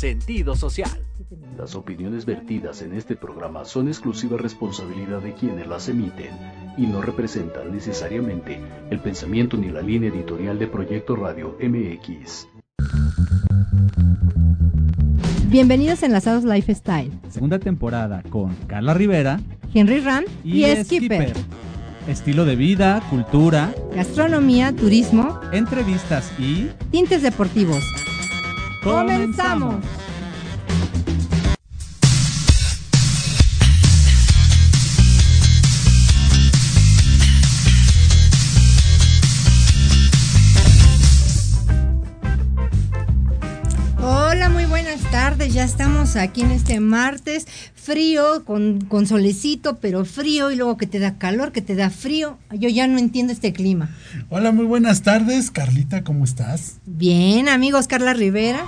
sentido social. Las opiniones vertidas en este programa son exclusiva responsabilidad de quienes las emiten y no representan necesariamente el pensamiento ni la línea editorial de Proyecto Radio MX. Bienvenidos a Enlazados Lifestyle. Segunda temporada con Carla Rivera Henry Ram y, y, Skipper. Estilo de vida, cultura, Gastronomía, turismo, entrevistas y tintes deportivos. ¡Comenzamos! Estamos aquí en este martes, frío, con, con solecito, pero frío, y luego que te da calor, que te da frío. Yo ya no entiendo este clima. Hola, muy buenas tardes. Carlita, ¿cómo estás? Bien, amigos, Carla Rivera.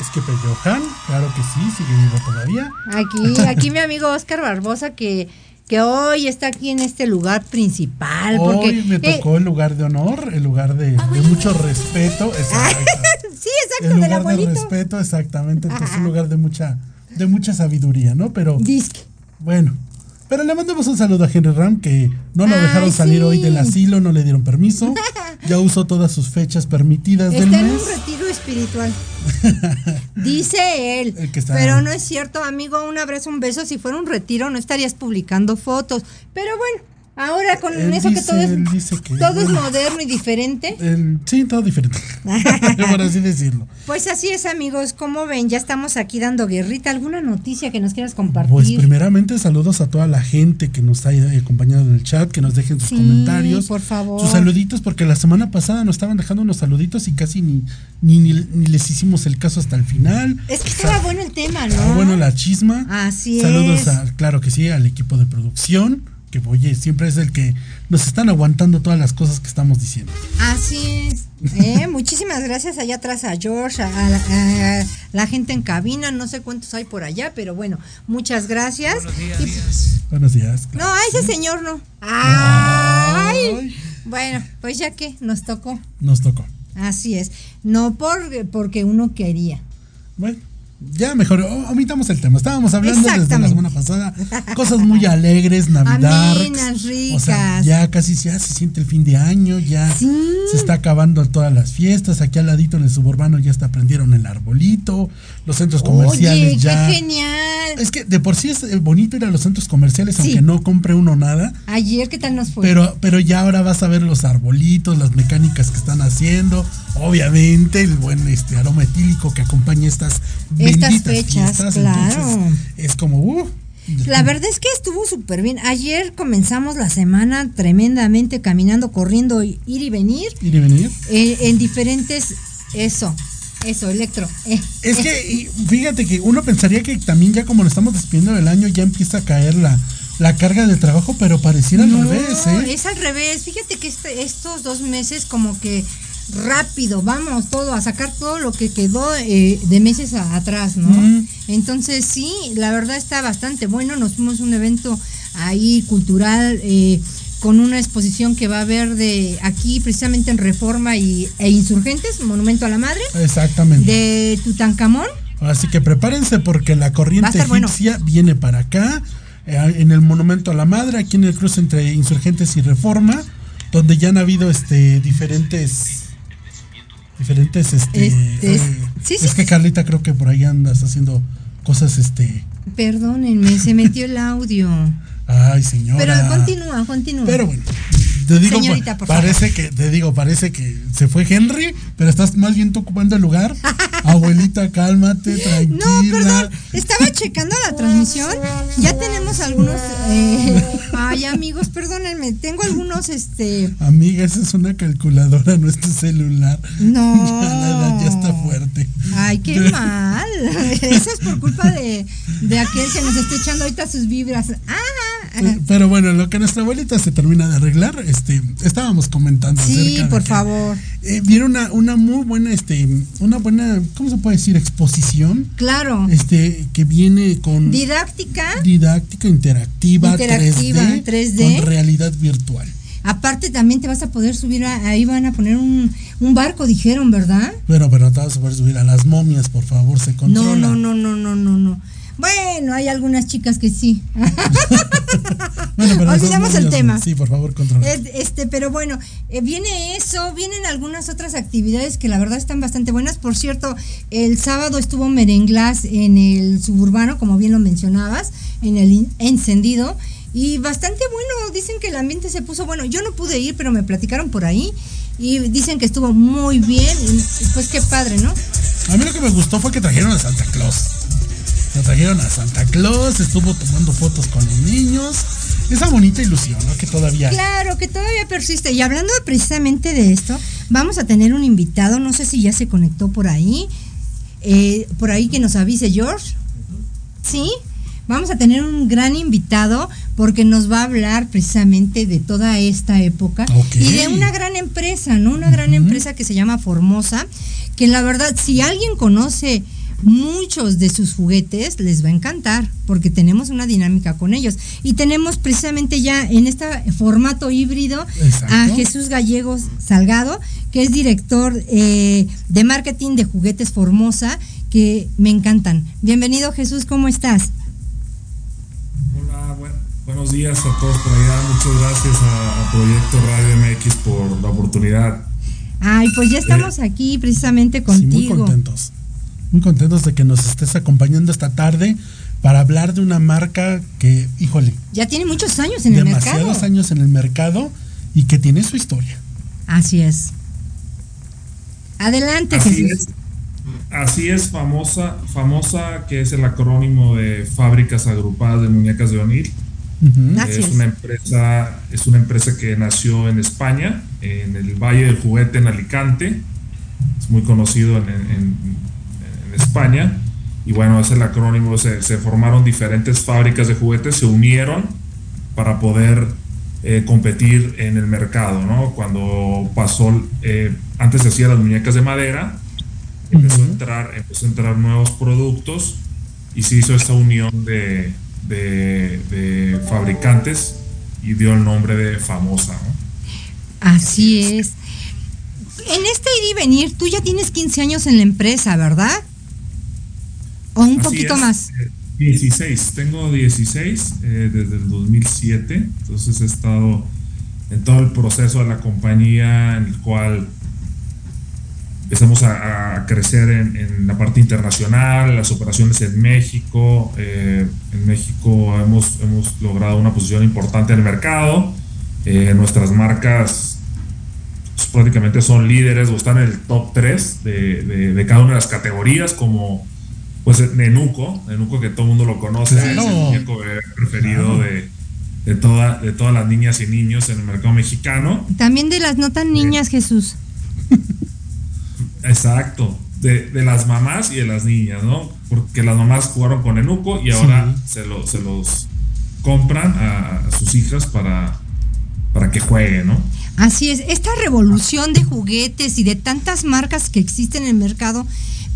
Es que Johan, claro que sí, sigue vivo todavía. Aquí, aquí mi amigo Oscar Barbosa, que, que hoy está aquí en este lugar principal. Porque, Hoy me eh, tocó el lugar de honor, el lugar de, de mucho respeto. Exacto. sí, exacto, del lugar de abuelito. respeto, exactamente. Entonces, un lugar de mucha, de mucha sabiduría, ¿no? Pero Disque. bueno. Pero le mandamos un saludo a Henry Ram, que no lo Ay, dejaron salir sí. hoy del asilo, no le dieron permiso. Ya usó todas sus fechas permitidas del Está en mes. un retiro espiritual. Dice él. El que está- Pero no es cierto, amigo. Un abrazo, un beso. Si fuera un retiro, no estarías publicando fotos. Pero bueno, ahora con Él eso que todo es, él dice que- todo es moderno y diferente. El- sí, todo diferente. Por así decirlo. Pues así es, amigos. Como ven, ya estamos aquí dando guerrita. ¿Alguna noticia que nos quieras compartir? Pues primeramente saludos a toda la gente que nos ha acompañado en el chat, que nos dejen sus Sí, comentarios, por favor. sus saluditos, porque la semana pasada nos estaban dejando unos saluditos y casi ni, ni, ni, ni les hicimos el caso hasta el final. Es que estaba bueno el tema, ¿no? Ah, bueno, la chisma. Así Saludos es. a, claro que sí, al equipo de producción, que oye, siempre es el que nos están aguantando todas las cosas que estamos diciendo. Así es. ¿eh? Muchísimas gracias allá atrás a George, a, a- a la gente en cabina, no sé cuántos hay por allá, pero bueno, muchas gracias. Y- Buenos días. no, a ese señor no. Ay. Ay. Bueno, pues ya que nos tocó. Nos tocó. Así es. No por, porque uno quería. Bueno, ya mejor, omitamos el tema. Estábamos hablando desde la semana pasada, cosas muy alegres, Navidad. Amenas, O sea, ricas. ya casi ya se siente el fin de año, ya Sí. se está acabando todas las fiestas. Aquí al ladito en el suburbano ya hasta prendieron el arbolito, los centros comerciales Oye, ya. qué genial. Es que de por sí es eh, bonito ir a los centros comerciales, Sí. aunque no compre uno nada. Ayer, ¿qué tal nos fue? Pero, pero ya ahora vas a ver los arbolitos, las mecánicas que están haciendo, obviamente el buen este aroma etílico que acompaña estas Estas benditas fechas, fiestas. claro. Entonces, es como, uh, La verdad es que estuvo súper bien. Ayer comenzamos la semana tremendamente caminando, corriendo, ir y venir ir y venir. eh, en diferentes. Eso, eso, electro. eh, Es eh, que y fíjate que uno pensaría que también ya como nos estamos despidiendo del año ya empieza a caer la, la carga de trabajo, pero pareciera no, al revés, ¿eh? es al revés. Fíjate que este- estos dos meses, como que rápido, vamos todo a sacar todo lo que quedó eh, de meses a- atrás, ¿no? Mm. Entonces, sí, la verdad está bastante bueno. Nos fuimos un evento ahí cultural. eh, con una exposición que va a haber de aquí precisamente en Reforma y, e Insurgentes, Monumento a la Madre, Exactamente. de Tutankamón. Así que prepárense porque la corriente estar bueno. egipcia viene para acá, eh, en el Monumento a la Madre, aquí en el cruce entre Insurgentes y Reforma, donde ya han habido este diferentes diferentes este, eh, sí, es sí, que sí. Carlita creo que por ahí andas haciendo cosas este Perdónenme, se metió el audio. ay señora Pero continúa, continúa. pero bueno te digo Señorita, por parece que te digo parece que se fue Henry pero estás más bien tú ocupando el lugar abuelita cálmate tranquila No, perdón, estaba checando la transmisión. Ya tenemos algunos. eh, ay, amigos, perdónenme, tengo algunos, este. Amiga, esa es una calculadora, no es tu celular. No. Ya la ya está fuerte. Ay, qué mal. Eso es por culpa de, de aquel que nos está echando ahorita sus vibras. Ah, Eh, Pero bueno, lo que nuestra abuelita se termina de arreglar, este, estábamos comentando. sí, por que, favor. eh, vieron una, una muy buena, este, una buena, ¿cómo se puede decir? Exposición, Claro. este, que viene con Didáctica. didáctica interactiva, Interactiva, 3D, 3D. con realidad virtual. Aparte también te vas a poder subir, a- ahí van a poner un, un barco, dijeron, ¿verdad? Pero, pero te vas a poder subir a las momias, por favor, se controla. No, no, no, no, no, no, no. Bueno, hay algunas chicas que sí. Bueno, pero Olvidamos el tema. Sí, por favor, controla. Es- Este, pero bueno, eh, viene eso, vienen algunas otras actividades que la verdad están bastante buenas. Por cierto, el sábado estuvo Merenglas en el suburbano, como bien lo mencionabas, en el encendido. Y bastante bueno, dicen que el ambiente se puso bueno. Yo no pude ir, pero me platicaron por ahí. Y dicen que estuvo muy bien. Y pues qué padre, ¿no? A mí lo que me gustó fue que trajeron a Santa Claus. Lo trajeron a Santa Claus, estuvo tomando fotos con los niños. Esa bonita ilusión, ¿no? Que todavía. Claro, que todavía persiste. Y hablando precisamente de esto, vamos a tener un invitado, no sé si ya se conectó por ahí, eh, por ahí que nos avise George. ¿sí? Vamos a tener un gran invitado porque nos va a hablar precisamente de toda esta época Ok. y de una gran empresa, ¿no? Una gran empresa que se llama Formosa, que la verdad, si alguien conoce muchos de sus juguetes, les va a encantar porque tenemos una dinámica con ellos. Y tenemos precisamente ya en este formato híbrido Exacto. a Jesús Gallegos Salgado, que es director eh, de marketing de juguetes Formosa, que me encantan. Bienvenido Jesús, ¿cómo estás? Hola, buen- buenos días a todos por allá. Muchas gracias a, a Proyecto Radio MX por la oportunidad. Ay, pues ya estamos aquí precisamente Sí, muy contigo. contentos. Muy contentos de que nos estés acompañando esta tarde para hablar de una marca que, híjole, ya tiene muchos años en el demasiados mercado. años en el mercado y que tiene su historia. Así es. Adelante, Así Jesús. es, así es famosa, famosa que es el acrónimo de Fábricas Agrupadas de Muñecas de Onil. Ujú. Así es una empresa, es una empresa que nació en España, en el Valle del Juguete en Alicante. Es muy conocido en- en España. Y bueno, es el acrónimo. Se, se formaron diferentes fábricas de juguetes, se unieron para poder eh, competir en el mercado, ¿no? Cuando pasó, eh, antes se hacían las muñecas de madera, empezó, a entrar, empezó a entrar nuevos productos y se hizo esta unión de, de- de fabricantes y dio el nombre de Famosa, ¿no? Así es. En este ir y venir, tú ya tienes 15 años en la empresa, ¿verdad? O un Así poquito es, más. eh, 16, tengo 16 eh, desde el 2007, entonces he estado en todo el proceso de la compañía en el cual empezamos a, a crecer en, en la parte internacional, las operaciones en México. eh, en México hemos, hemos logrado una posición importante en el mercado. eh, nuestras marcas pues, prácticamente son líderes o están en el top 3 de, de- de cada una de las categorías, como pues Nenuco, Nenuco que todo el mundo lo conoce, Claro. es el muñeco bebé preferido Claro. de, de, toda, de todas las niñas y niños en el mercado mexicano. También de las no tan niñas, Jesús. Exacto, de, de las mamás y de las niñas, ¿no? Porque las mamás jugaron con Enuco y ahora se, lo- se los compran a, a sus hijas para, para que jueguen, ¿no? Así es, esta revolución de juguetes y de tantas marcas que existen en el mercado,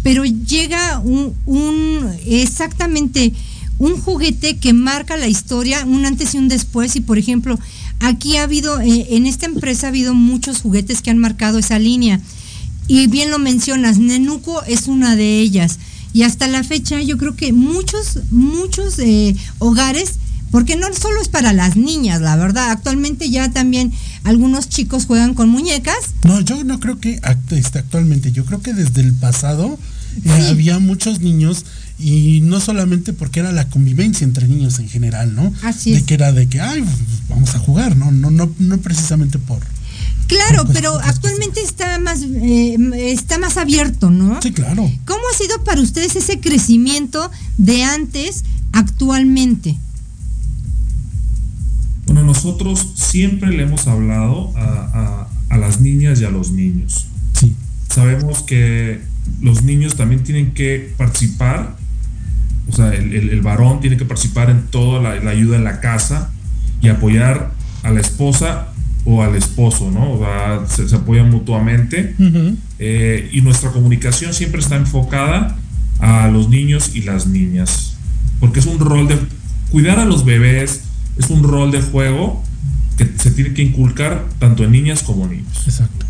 pero llega un, exactamente un juguete que marca la historia, un antes y un después. Y por ejemplo, aquí ha habido, eh, en esta empresa ha habido muchos juguetes que han marcado esa línea. Y bien lo mencionas, Nenuco es una de ellas. Y hasta la fecha yo creo que muchos, muchos eh, hogares, porque no solo es para las niñas, la verdad, actualmente ya también algunos chicos juegan con muñecas. No, yo no creo que este, actualmente, yo creo que desde el pasado eh, Sí. había muchos niños y no solamente porque era la convivencia entre niños en general, ¿no? Así de es. que era de que, ay, vamos a jugar, ¿no? No, no, no precisamente por... Claro, pero actualmente está más, eh, está más abierto, ¿no? Sí, claro. ¿Cómo ha sido para ustedes ese crecimiento de antes actualmente? Bueno, nosotros siempre le hemos hablado a, a- a las niñas y a los niños. Sí. Sabemos que los niños también tienen que participar, o sea, el, el- el varón tiene que participar en toda la, la ayuda en la casa y apoyar a la esposa o al esposo, ¿no? O sea, se, se apoyan mutuamente. Eh, y nuestra comunicación siempre está enfocada a los niños y las niñas. Porque es un rol de cuidar a los bebés, es un rol de juego que se tiene que inculcar tanto en niñas como niños. Exacto.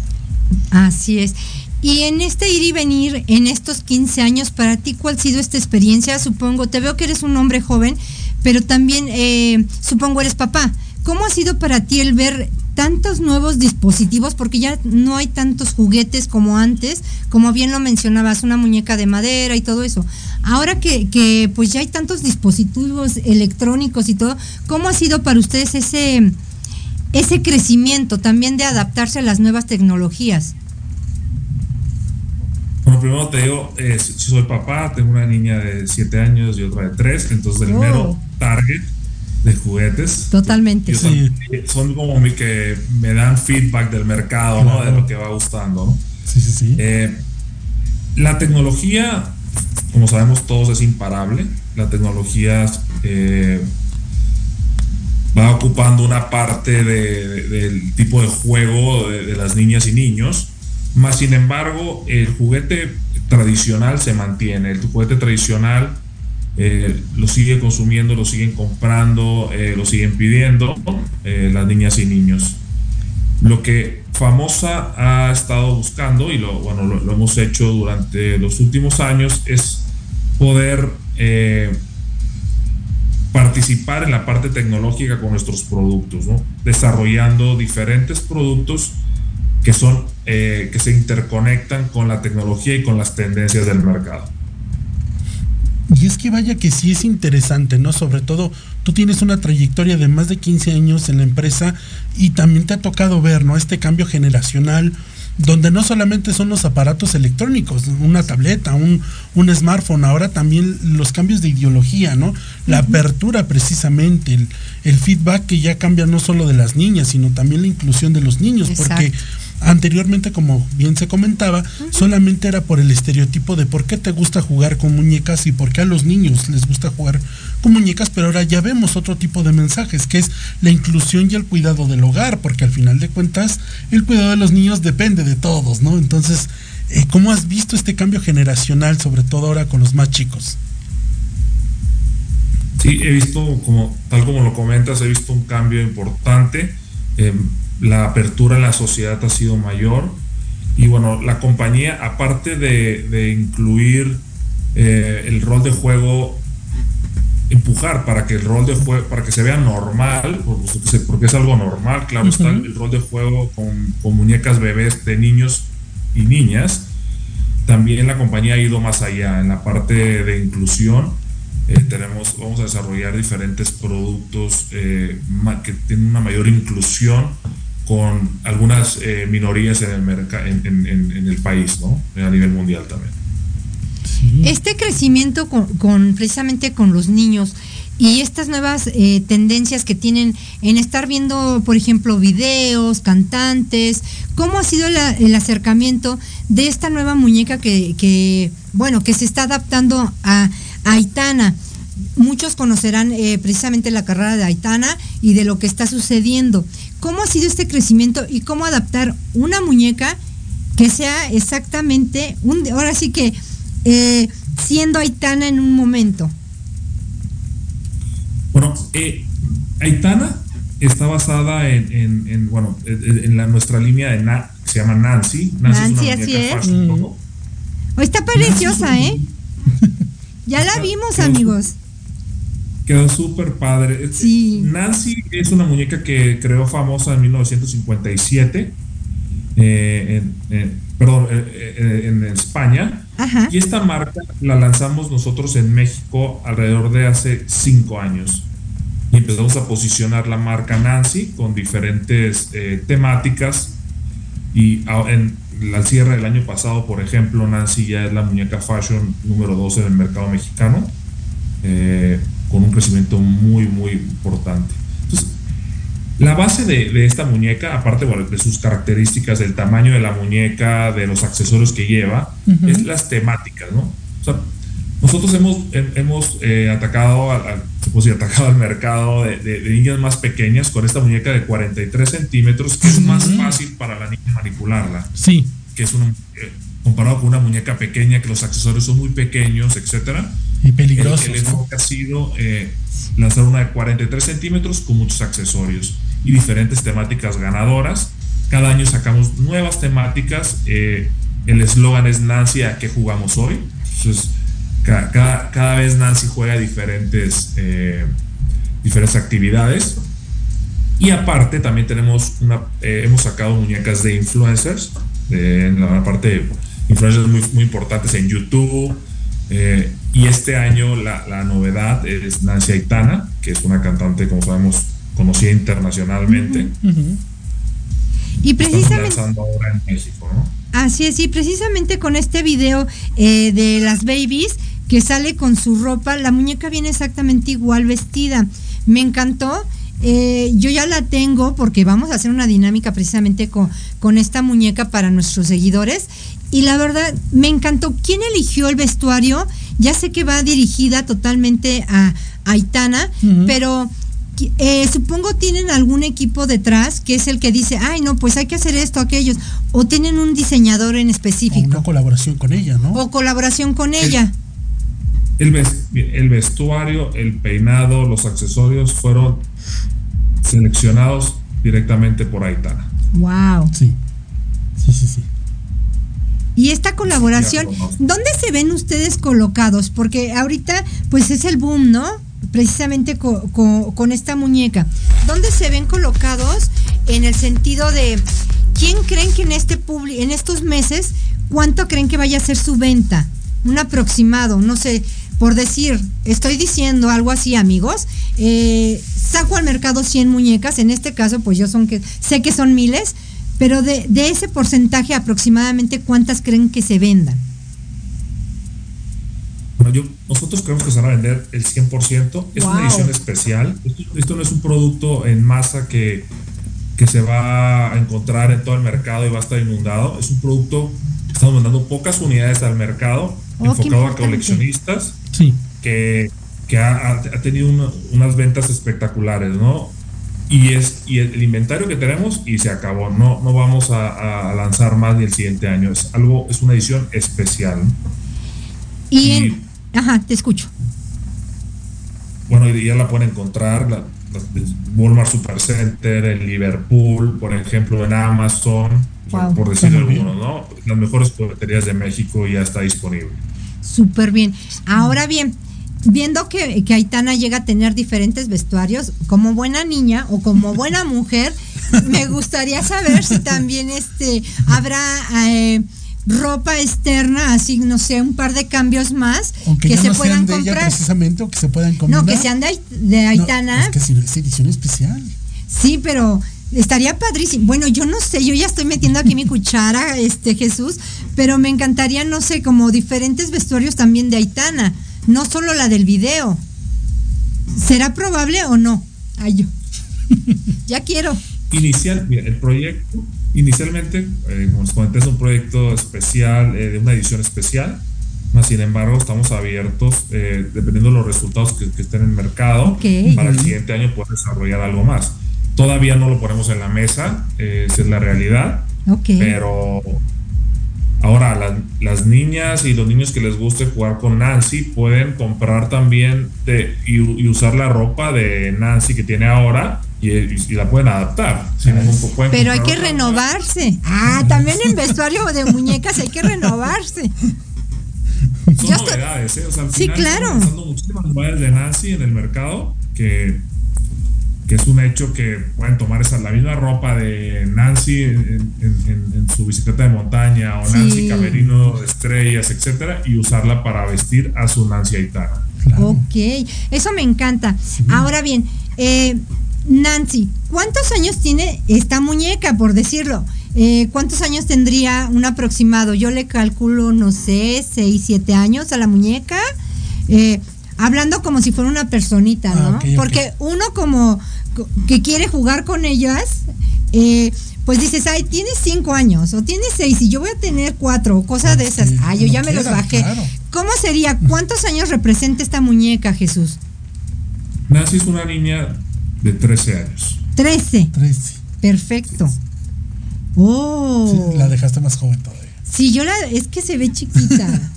Así es. Y en este ir y venir, en estos 15 años, para ti, ¿cuál ha sido esta experiencia? Supongo, te veo que eres un hombre joven, pero también eh, supongo eres papá. ¿Cómo ha sido para ti el ver tantos nuevos dispositivos? Porque ya no hay tantos juguetes como antes, como bien lo mencionabas, una muñeca de madera y todo eso. Ahora que, que pues ya hay tantos dispositivos electrónicos y todo, ¿cómo ha sido para ustedes ese, ese crecimiento también de adaptarse a las nuevas tecnologías? Bueno, primero te digo, eh, soy papá, tengo una niña de 7 años y otra de 3, entonces el Oh. mero target de juguetes. Totalmente. Sí. son como mi que me dan feedback del mercado, ¿no? De lo que va gustando, ¿no? Sí, sí, sí. Eh, la tecnología como sabemos todos, es imparable. La tecnología eh, va ocupando una parte de- de- del tipo de juego de, de las niñas y niños. Más sin embargo, el juguete tradicional se mantiene. El juguete tradicional eh, lo sigue consumiendo, lo siguen comprando, eh, lo siguen pidiendo eh, las niñas y niños. Lo que Famosa ha estado buscando, y lo, bueno, lo, hemos hecho durante los últimos años, es poder eh, participar en la parte tecnológica con nuestros productos, desarrollando diferentes productos que son eh, que se interconectan con la tecnología y con las tendencias del mercado. Y es que vaya que sí es interesante, ¿no? Sobre todo, tú tienes una trayectoria de más de 15 años en la empresa y también te ha tocado ver, ¿no? Este cambio generacional, donde no solamente son los aparatos electrónicos, una tableta, un, un smartphone, ahora también los cambios de ideología, ¿no? La apertura precisamente, el, el feedback que ya cambia no solo de las niñas, sino también la inclusión de los niños, porque. Anteriormente, como bien se comentaba, solamente era por el estereotipo de por qué te gusta jugar con muñecas y por qué a los niños les gusta jugar con muñecas, pero ahora ya vemos otro tipo de mensajes, que es la inclusión y el cuidado del hogar, porque al final de cuentas el cuidado de los niños depende de todos, ¿no? Entonces, eh, ¿cómo has visto este cambio generacional, sobre todo ahora con los más chicos? Sí, he visto, como, tal como lo comentas, he visto un cambio importante. Eh, la apertura en la sociedad ha sido mayor. Y bueno, la compañía, aparte de, de incluir eh, el rol de juego, empujar para que el rol de juego, para que se vea normal, porque es algo normal, claro, está el rol de juego con, con muñecas bebés de niños y niñas. También la compañía ha ido más allá en la parte de inclusión. Eh, tenemos, vamos a desarrollar diferentes productos eh, que tienen una mayor inclusión con algunas eh, minorías en el, merca- en, en- en- en el país, ¿no? A nivel mundial también. Este crecimiento con, con- precisamente con los niños y estas nuevas eh, tendencias que tienen en estar viendo, por ejemplo, videos, cantantes, ¿cómo ha sido la- el acercamiento de esta nueva muñeca que, que, bueno, que se está adaptando a Aitana? Muchos conocerán eh, precisamente la carrera de Aitana y de lo que está sucediendo. ¿Cómo ha sido este crecimiento y cómo adaptar una muñeca que sea exactamente un ahora sí que eh, siendo Aitana en un momento. Bueno, eh, Aitana está basada en, en- en, bueno, en, la, nuestra línea de Na- que se llama Nancy. Nancy, una así es. Oh, está preciosa, ¿eh? Ya la vimos, amigos. Quedó súper padre. Sí. Nancy es una muñeca que creó famosa en 1957. eh, en- en- perdón, eh, eh, en España. Ajá. Y esta marca la lanzamos nosotros en México alrededor de hace cinco años. Y empezamos a posicionar la marca Nancy con diferentes eh, temáticas. Y en al cierre del año pasado, por ejemplo, Nancy ya es la muñeca fashion número 12 del mercado mexicano, eh, con un crecimiento muy, muy importante. Entonces, la base de, de esta muñeca, aparte bueno, de sus características, del tamaño de la muñeca, de los accesorios que lleva, es las temáticas, ¿no? O sea, nosotros hemos, he- hemos eh, atacado, al- puede decir, atacado al mercado de, de- de niñas más pequeñas con esta muñeca de 43 centímetros, que es más fácil para la niña manipularla Sí, que es una, eh, comparado con una muñeca pequeña, que los accesorios son muy pequeños, etcétera. y El, peligrosos. el ¿no? enfoque ha sido eh, lanzar una de 43 centímetros con muchos accesorios y diferentes temáticas ganadoras. Cada año sacamos nuevas temáticas. eh, el eslogan es Nancy, ¿a qué jugamos hoy? Entonces, ca- cada, cada vez Nancy juega diferentes, eh, diferentes actividades. Y aparte también tenemos una, eh, hemos sacado muñecas de influencers, en la parte de influencers muy, muy importantes en YouTube. eh, y este año la, la novedad es Nancy Aitana, que es una cantante, como sabemos, conocida internacionalmente. Ujú. Y Estamos precisamente, lanzando ahora en México, ¿no? así es, y precisamente con este video eh, de las babies que sale con su ropa, la muñeca viene exactamente igual vestida. Me encantó. eh, yo ya la tengo porque vamos a hacer una dinámica precisamente con, con esta muñeca para nuestros seguidores y la verdad me encantó. ¿Quién eligió el vestuario? Ya sé que va dirigida totalmente a, Aitana, pero eh, supongo tienen algún equipo detrás que es el que dice, ay no, pues hay que hacer esto, aquellos, o tienen un diseñador en O específico, una colaboración con ella, ¿no? o colaboración con ella. El, ves- el vestuario, el peinado, los accesorios fueron seleccionados directamente por Aitana. Wow. Sí. Sí, sí, sí. Y esta colaboración. ¿dónde se ven ustedes colocados? Porque ahorita, pues es el boom, ¿no? Precisamente co- co- con esta muñeca. ¿Dónde se ven colocados en el sentido de quién creen que en este publi- en estos meses, cuánto creen que vaya a ser su venta? Un aproximado, no sé, por decir, estoy diciendo algo así, amigos. eh, saco al mercado 100 muñecas, en este caso, pues yo son que sé que son miles, pero de, de ese porcentaje aproximadamente, ¿cuántas creen que se vendan? Bueno, yo, nosotros creemos que se van a vender el 100%. Es Wow. una edición especial. Esto, esto no es un producto en masa que, que se va a encontrar en todo el mercado y va a estar inundado. Es un producto que estamos mandando pocas unidades al mercado, Oh, enfocado a coleccionistas, Sí. que, que ha, tenido una- unas ventas espectaculares, ¿no? Y es y el, el inventario que tenemos y se acabó. No, no vamos a, a lanzar más ni el siguiente año. Es algo, es una edición especial. Y ajá, te escucho. Bueno, ya la pueden encontrar, la, Walmart Supercenter, en Liverpool, por ejemplo, en Amazon, Wow. por decir Está muy algunos, ¿no? Las mejores jugueterías de México ya está disponible. Súper bien. Ahora bien, viendo que, que Aitana llega a tener diferentes vestuarios, como buena niña o como buena mujer, me gustaría saber si también este habrá eh, ropa externa, así no sé, un par de cambios más Aunque que se no puedan sean de ella comprar. precisamente o que se puedan combinar. No, que sean de, de No, Aitana. es que si no es edición especial. Sí, pero estaría padrísimo. Bueno, yo no sé, yo ya estoy metiendo aquí mi cuchara, este Jesús, pero me encantaría, no sé, como diferentes vestuarios también de Aitana, no solo la del video. ¿Será probable o no? Ay, yo. ya quiero. Inicial, mira, el proyecto, inicialmente, eh, como les comenté, es un proyecto especial, eh, de una edición especial. Más sin embargo, estamos abiertos, eh, dependiendo de los resultados que, que estén en el mercado, para el siguiente año poder desarrollar algo más. Todavía no lo ponemos en la mesa, eh, esa es la realidad. Pero ahora las, las niñas y los niños que les guste jugar con Nancy pueden comprar también de, y, y usar la ropa de Nancy que tiene ahora y, y la pueden adaptar. sin ningún pro- pueden Pero hay que renovarse. Ah, también en vestuario de muñecas hay que renovarse. Son novedades, ¿eh? O sea, al Sí, final claro. Están muchísimas novedades de Nancy en el mercado que, que es un hecho que pueden tomar esa, la misma ropa de Nancy en, en- en- en su bicicleta de montaña o Sí. Nancy Camerino de estrellas, etcétera, y usarla para vestir a su Nancy Aitana. Claro. Ok, eso me encanta. Ahora bien, eh, Nancy, ¿cuántos años tiene esta muñeca, por decirlo? Eh, ¿Cuántos años tendría un aproximado? Yo le calculo, no sé, 6, 7 años a la muñeca. Eh, hablando como si fuera una personita, ¿no? Ah. Porque uno como co- que quiere jugar con ellas, eh, pues dices, ay, tienes 5 años o tienes 6 y yo voy a tener 4 o cosas de esas. Sí, Ay, yo ya me los bajé. claro. ¿Cómo sería? ¿Cuántos años representa esta muñeca, Jesús? Nancy es una niña de 13 años. 13. 13. Perfecto. Oh. Sí, la dejaste más joven todavía. Sí, yo la. Es que se ve chiquita.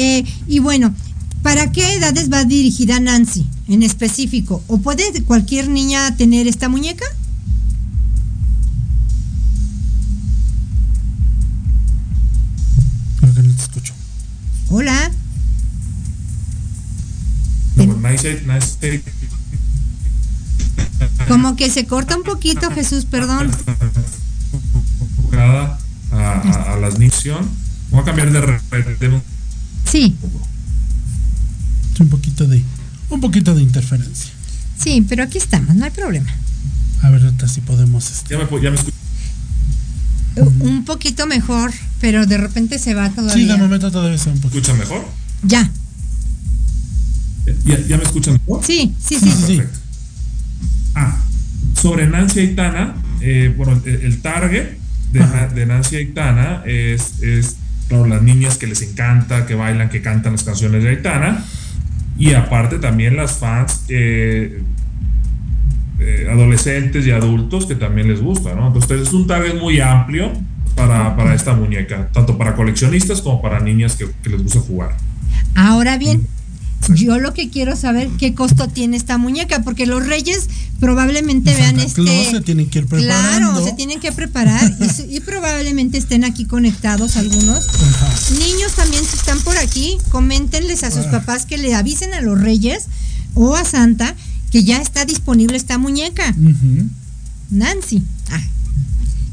Eh, y bueno, ¿para qué edades va dirigida Nancy en específico? ¿O puede cualquier niña tener esta muñeca? Creo que no te escucho. Hola. Nancy Como que se corta un poquito, Jesús, perdón. a, a- a las niñas. Voy a cambiar de de- Sí, Sí, un poquito de un poquito de interferencia. sí, pero aquí estamos, no hay problema. A ver, ahorita si podemos este, Ya me, ya me escucho. U- Un poquito mejor, pero de repente se va Sí, todavía. de momento todavía sea un poquito. ¿Escuchan mejor? Ya. ¿Ya, ya me escuchan mejor? Sí, sí, Sí, sí. sí. Perfecto. Ah, sobre Nancy Aitana, eh, bueno, el, el target de, de Nancy Aitana es, es claro, las niñas que les encanta, que bailan, que cantan las canciones de Aitana, y aparte también las fans eh, eh, adolescentes y adultos que también les gusta, ¿no? Entonces es un target muy amplio para, para esta muñeca, tanto para coleccionistas como para niñas que, que les gusta jugar. Ahora bien, yo lo que quiero saber qué costo tiene esta muñeca, porque los reyes probablemente vean Santa este. Claus se tienen que ir preparando. Claro, se tienen que preparar y, probablemente estén aquí conectados algunos. Ajá. Niños también, si están por aquí, coméntenles a sus papás que le avisen a los reyes o a Santa que ya está disponible esta muñeca. Nancy. Ah.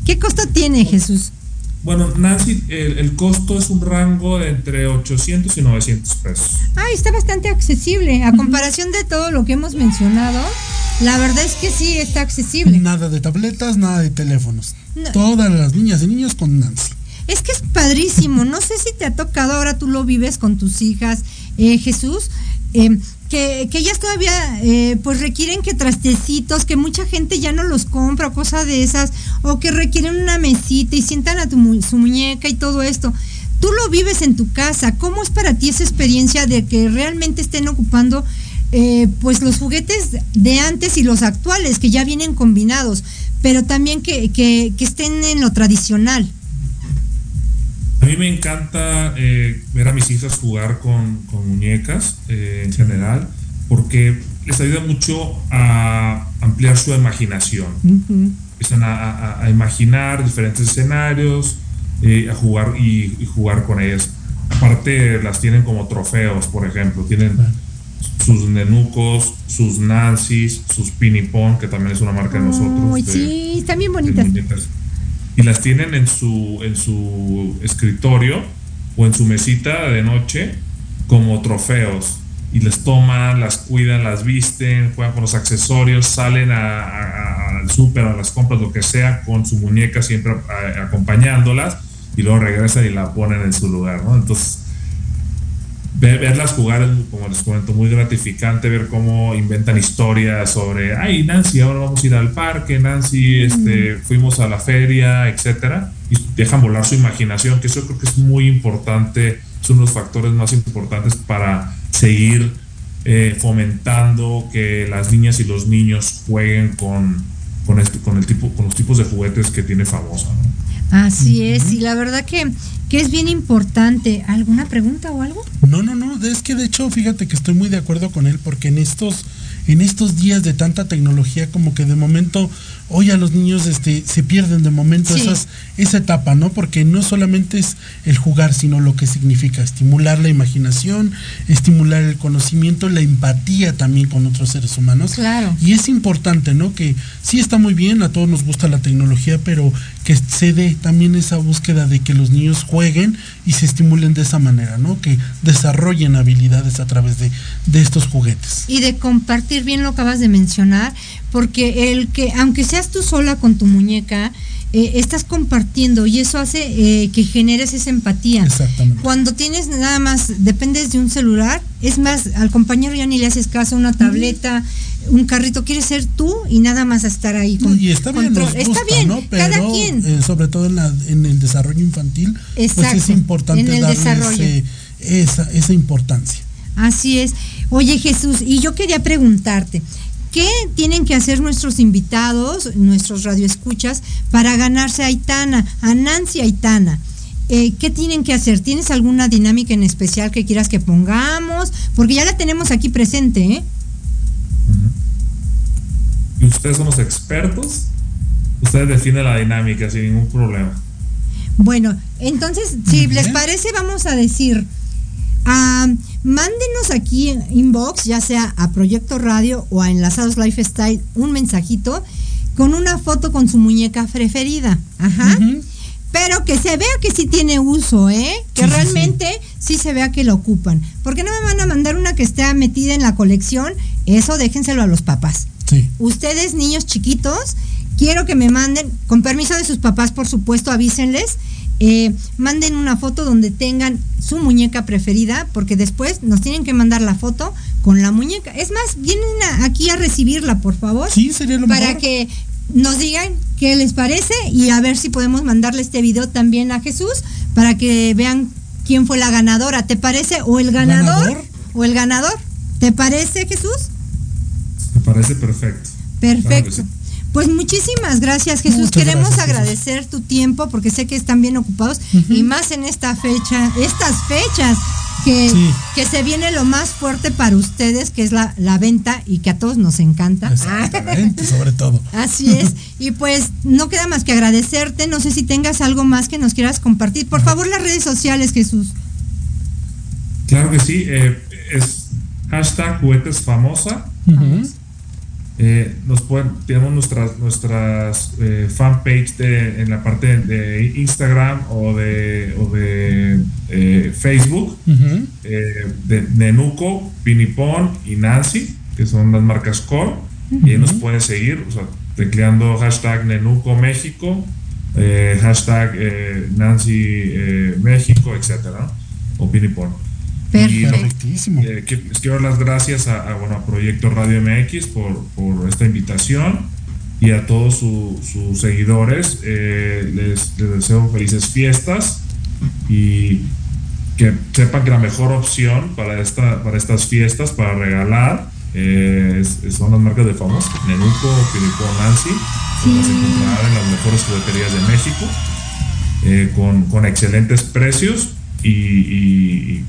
¿Qué costo tiene Jesús? Bueno, Nancy, el, el costo es un rango de entre 800 y 900 pesos. Ay, está bastante accesible. A comparación de todo lo que hemos mencionado, la verdad es que sí está accesible. Nada de tabletas, nada de teléfonos. No. Todas las niñas y niños con Nancy. Es que es padrísimo. No sé si te ha tocado, ahora tú lo vives con tus hijas, eh, Jesús, eh, que, que ellas todavía eh, pues requieren que trastecitos, que mucha gente ya no los compra, o cosas de esas, o que requieren una mesita y sientan a tu, su muñeca y todo esto. Tú lo vives en tu casa. ¿Cómo es para ti esa experiencia de que realmente estén ocupando eh, pues los juguetes de antes y los actuales, que ya vienen combinados, pero también que, que estén en lo tradicional? A mí me encanta eh, ver a mis hijas jugar con, con muñecas eh, en general, porque les ayuda mucho a ampliar su imaginación. Empiezan a, a- a imaginar diferentes escenarios, eh, a jugar y, y jugar con ellas. Aparte, las tienen como trofeos, por ejemplo. Tienen sus nenucos, sus Nancy's, sus Pinipon, que también es una marca de nosotros. Ay, de- sí, están bien bonitas. Y las tienen en su, en su escritorio o en su mesita de noche como trofeos. Y les toman, las cuidan, las visten, juegan con los accesorios, salen a- a- a- al a las compras, lo que sea, con su muñeca siempre acompañándolas y luego regresan y la ponen en su lugar, ¿no? Entonces, ver- verlas jugar es, como les comento, muy gratificante, ver cómo inventan historias sobre, ay, Nancy, ahora vamos a ir al parque, Nancy, este, fuimos a la feria, etcétera, y dejan volar su imaginación, que eso creo que es muy importante, es uno de los factores más importantes para seguir eh, fomentando que las niñas y los niños jueguen con, con, este- con, el tipo, con los tipos de juguetes que tiene famosa, ¿no? Así es, y la verdad que, que es bien importante. ¿Alguna pregunta o algo? No, no, no, es que de hecho fíjate que estoy muy de acuerdo con él porque en estos en estos días de tanta tecnología como que de momento hoy a los niños este se pierden de momento Sí. esas esa etapa, ¿no? Porque no solamente es el jugar, sino lo que significa estimular la imaginación, estimular el conocimiento, la empatía también con otros seres humanos. Claro. Y es importante, ¿no? Que sí está muy bien, a todos nos gusta la tecnología, pero que se dé también esa búsqueda de que los niños jueguen y se estimulen de esa manera, ¿no? Que desarrollen habilidades a través de, de estos juguetes. Y de compartir bien lo que acabas de mencionar, porque el que, aunque seas tú sola con tu muñeca, eh, estás compartiendo y eso hace eh, que generes esa empatía. Exactamente. Cuando tienes nada más, dependes de un celular, es más, al compañero ya ni le haces caso, una tableta, un carrito, quieres ser tú y nada más estar ahí. Con y está bien, está bien, ¿no? Pero, cada quien. eh, sobre todo en, la, en el desarrollo infantil, pues es importante en el darle desarrollo. ese- esa, esa importancia. Así es. Oye Jesús, y yo quería preguntarte, ¿qué tienen que hacer nuestros invitados, nuestros radioescuchas, para ganarse a Aitana, a Nancy Aitana? Eh, ¿Qué tienen que hacer? ¿Tienes alguna dinámica en especial que quieras que pongamos? Porque ya la tenemos aquí presente, ¿eh? Y ustedes son los expertos, ustedes definen la dinámica sin ningún problema. Bueno, entonces, si les parece, vamos a decir, ah, mándenos aquí en inbox, ya sea a Proyecto Radio o a Enlazados Lifestyle, un mensajito con una foto con su muñeca preferida. Ajá. Pero que se vea que sí tiene uso, ¿eh? Que Sí, sí, realmente sí. se vea que lo ocupan. Porque no me van a mandar una que esté metida en la colección. Eso déjenselo a los papás Sí. ustedes niños chiquitos, quiero que me manden, con permiso de sus papás, por supuesto, avísenles, eh, manden una foto donde tengan su muñeca preferida, porque después nos tienen que mandar la foto con la muñeca. Es más, vienen a- aquí a recibirla, por favor, Sí, sería lo para mejor. que nos digan qué les parece y a ver si podemos mandarle este video también a Jesús para que vean quién fue la ganadora. ¿Te parece? ¿O el ganador? ¿Ganador? ¿O el ganador? ¿Te parece, Jesús? Parece perfecto. Claro Perfecto. sí. Pues muchísimas gracias Jesús. Muchas Queremos gracias, Jesús. agradecer tu tiempo porque sé que están bien ocupados y más en esta fecha, estas fechas que, Sí. que se viene lo más fuerte para ustedes, que es la, la venta y que a todos nos encanta. Exactamente, sobre todo. Así es. Y pues no queda más que agradecerte. No sé si tengas algo más que nos quieras compartir. Por favor, las redes sociales, Jesús. Claro que sí. eh, es hashtag juguetes famosa. Eh, nos pueden, tenemos nuestras nuestras eh, fanpage de, en la parte de Instagram o de, o de eh, Facebook. Eh, de Nenuco, Pinipón y Nancy, que son las marcas core, y ahí nos pueden seguir, o sea, tecleando hashtag Nenuco México, hashtag Nancy México, etcétera, o Pinipón. Perfectísimo. eh, que- les quiero dar las gracias a, a, bueno, a Proyecto Radio MX por, por esta invitación y a todos su- sus seguidores. eh, les, les deseo felices fiestas y que sepan que la mejor opción para, esta, para estas fiestas, para regalar, eh, es- son las marcas de famosos, Nenuco, Piripón, Nancy. que Las encontrarán en las mejores jugueterías de México, eh, con, con excelentes precios y, y-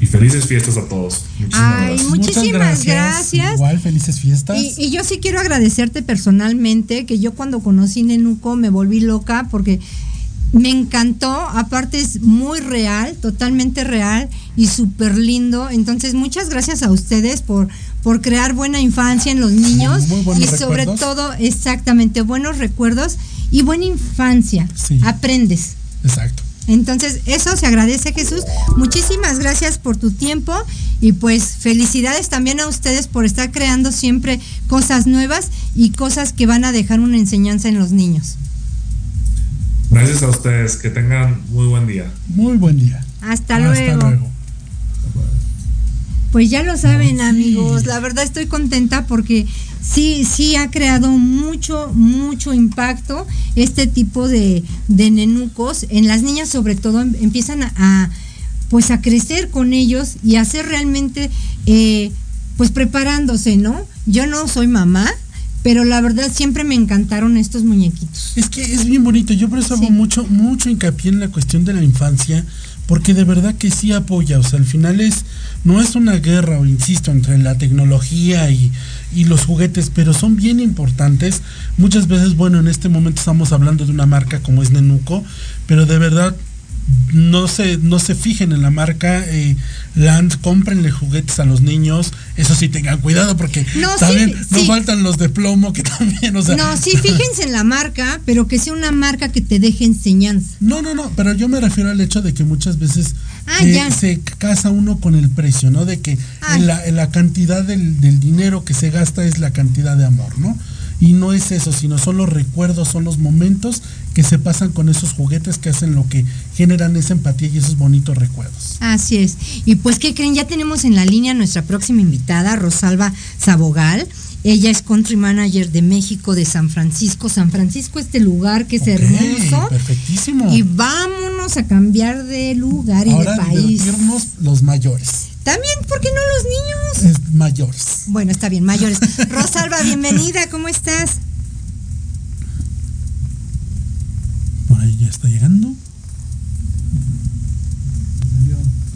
y felices fiestas a todos. Muchísimas Ay, gracias. muchísimas gracias. Igual, felices fiestas. Y, y yo sí quiero agradecerte personalmente, que yo cuando conocí Nenuco me volví loca porque me encantó, aparte es muy real, totalmente real y súper lindo. Entonces, muchas gracias a ustedes por, por crear buena infancia en los niños muy y buenos sobre recuerdos. todo, exactamente, buenos recuerdos y buena infancia. Sí. Aprendes. Exacto. Entonces, eso se agradece, Jesús. Muchísimas gracias por tu tiempo y pues felicidades también a ustedes por estar creando siempre cosas nuevas y cosas que van a dejar una enseñanza en los niños. Gracias a ustedes. Que tengan muy buen día. Muy buen día. Hasta, luego. Pues ya lo saben, amigos. La verdad estoy contenta porque sí, sí ha creado mucho, mucho impacto este tipo de, de nenucos. En las niñas, sobre todo, em- empiezan a, a, pues a crecer con ellos y a ser realmente, eh, pues preparándose, ¿no? Yo no soy mamá, pero la verdad siempre me encantaron estos muñequitos. Es que es bien bonito. Yo por eso Sí. hago mucho, mucho hincapié en la cuestión de la infancia, porque de verdad que sí apoya. O sea, al final es, no es una guerra, o insisto, entre la tecnología y, y los juguetes, pero son bien importantes. Muchas veces, bueno, en este momento estamos hablando de una marca como es Nenuco, pero de verdad no se, no se fijen en la marca, eh, Land, cómprenle juguetes a los niños, eso sí tengan cuidado porque No, sí, también no sí. faltan los de plomo que también, o sea, No, sí, fíjense en la marca, pero que sea una marca que te deje enseñanza. No, no, no, pero yo me refiero al hecho de que muchas veces Ah, eh, ya. se casa uno con el precio, ¿no? De que Ah. en la, en la cantidad del, del dinero que se gasta es la cantidad de amor, ¿no? Y no es eso, sino son los recuerdos, son los momentos que se pasan con esos juguetes que hacen lo que generan esa empatía y esos bonitos recuerdos. Así es. Y pues, ¿qué creen? Ya tenemos en la línea nuestra próxima invitada, Rosalba Sabogal. Ella es country manager de México, de San Francisco. San Francisco, este lugar que es Ok, hermoso. Perfectísimo. Y vámonos a cambiar de lugar y de país. los mayores. También, ¿por qué no los niños? Es mayores. Bueno, está bien, mayores. Rosalba, bienvenida, ¿cómo estás? Por ahí ya está llegando.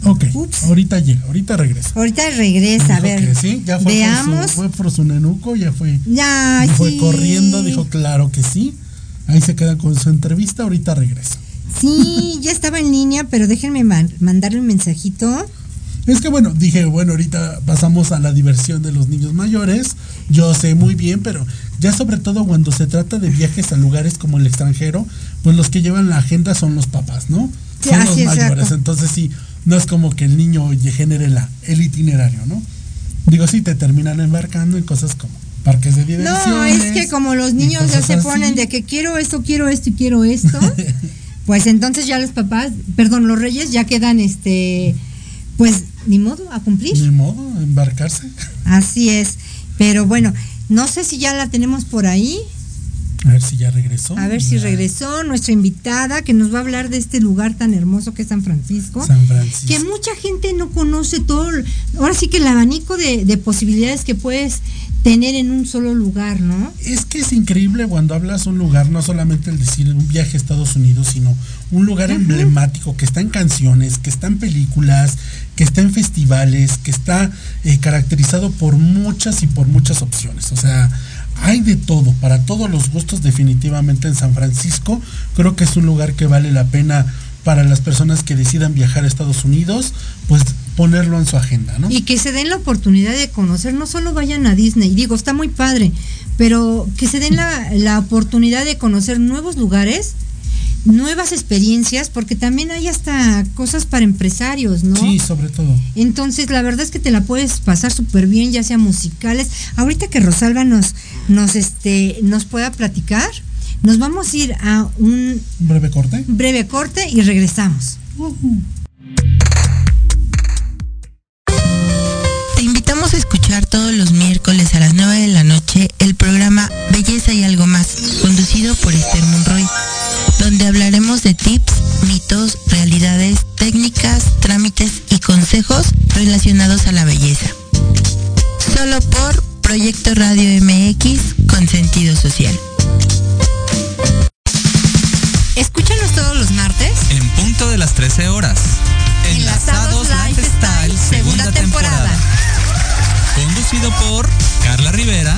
Ok, Ups. ahorita llega, ahorita regresa. Ahorita regresa, a ver. que sí, ya fue veamos. Por su, fue por su nenuco, ya fue, Ya, ya fue sí. corriendo, dijo claro que sí. Ahí se queda con su entrevista, ahorita regresa. Sí, ya estaba en línea, pero déjenme man- mandarle un mensajito. Es que bueno, dije, bueno, ahorita pasamos a la diversión de los niños mayores. Yo sé muy bien, pero ya sobre todo cuando se trata de viajes a lugares como el extranjero, pues los que llevan la agenda son los papás, ¿no? Sí, son los es, mayores. exacto. Entonces sí, no es como que el niño genere la, el itinerario, ¿no? Digo, sí, te terminan embarcando en cosas como parques de diversiones. No, es que como los niños ya se así. ponen de que quiero esto, quiero esto y quiero esto, pues entonces ya los papás, perdón, los reyes ya quedan, este, pues ni modo, a cumplir. Ni modo, embarcarse. Así es. Pero bueno, no sé si ya la tenemos por ahí. A ver si ya regresó. A ver si regresó nuestra invitada que nos va a hablar de este lugar tan hermoso que es San Francisco. San Francisco. Que mucha gente no conoce todo. Ahora sí que el abanico de, de posibilidades que puedes tener en un solo lugar, ¿no? Es que es increíble cuando hablas un lugar, no solamente el decir un viaje a Estados Unidos, sino un lugar emblemático que está en canciones, que está en películas, que está en festivales, que está eh, caracterizado por muchas y por muchas opciones. O sea, hay de todo, para todos los gustos definitivamente en San Francisco. Creo que es un lugar que vale la pena para las personas que decidan viajar a Estados Unidos, pues ponerlo en su agenda, ¿no? Y que se den la oportunidad de conocer, no solo vayan a Disney, digo, está muy padre, pero que se den la, la oportunidad de conocer nuevos lugares, nuevas experiencias, porque también hay hasta cosas para empresarios, ¿no? Sí, sobre todo. Entonces, la verdad es que te la puedes pasar súper bien, ya sea musicales. Ahorita que Rosalba nos, nos, este, nos pueda platicar, nos vamos a ir a un breve corte. breve corte y regresamos. Te invitamos a escuchar todos los miércoles a las 9 de la noche el programa Belleza y algo más, conducido por Esther Monroy, donde hablaremos de tips, mitos, realidades, técnicas, trámites y consejos relacionados a la belleza. Solo por Proyecto Radio MX con sentido social. Escúchanos todos los martes En punto de las 13 horas. Enlazados Lifestyle, segunda temporada. Conducido por Carla Rivera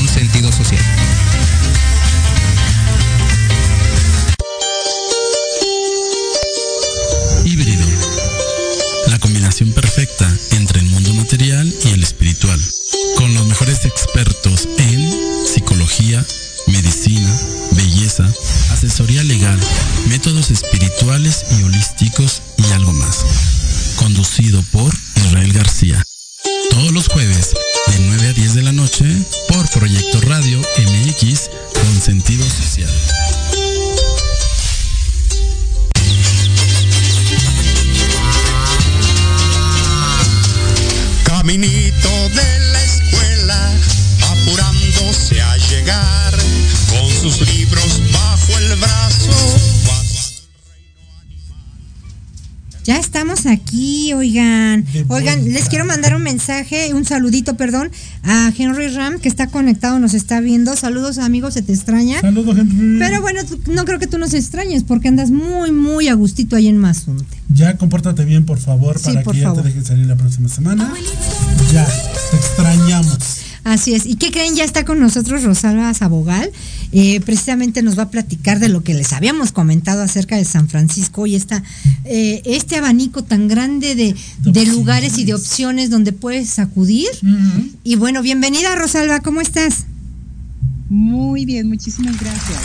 con sentido social. Híbrido. La combinación perfecta entre el mundo material y el espiritual. Con los mejores expertos en psicología, medicina, belleza, asesoría legal, métodos espirituales y holísticos mensaje, un saludito, perdón, a Henry Ram, que está conectado, nos está viendo. Saludos, amigos, se te extraña. Saludos, Henry. Pero bueno, no creo que tú nos extrañes, porque andas muy, muy a gustito ahí en Mazunte. Ya compórtate bien, por favor, Sí, para por que ya te dejen salir la próxima semana. Ya, te extrañamos. Así es. ¿Y qué creen? Ya está con nosotros Rosalba Sabogal. Eh, precisamente nos va a platicar de lo que les habíamos comentado acerca de San Francisco y esta, eh, este abanico tan grande de, de lugares y de opciones donde puedes acudir. Y bueno, bienvenida Rosalba, ¿cómo estás? Muy bien, muchísimas gracias.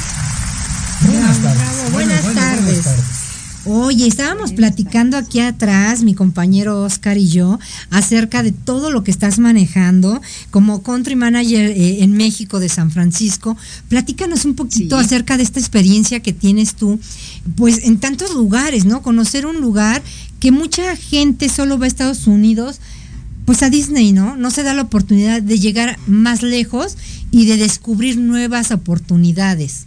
Buenas tardes. bravo, buenas tardes. Oye, estábamos platicando aquí atrás, mi compañero Oscar y yo, acerca de todo lo que estás manejando como country manager eh, en México de San Francisco. Platícanos un poquito Sí. acerca de esta experiencia que tienes tú, pues en tantos lugares, ¿no? Conocer un lugar que mucha gente solo va a Estados Unidos, pues a Disney, ¿no? No se da la oportunidad de llegar más lejos y de descubrir nuevas oportunidades.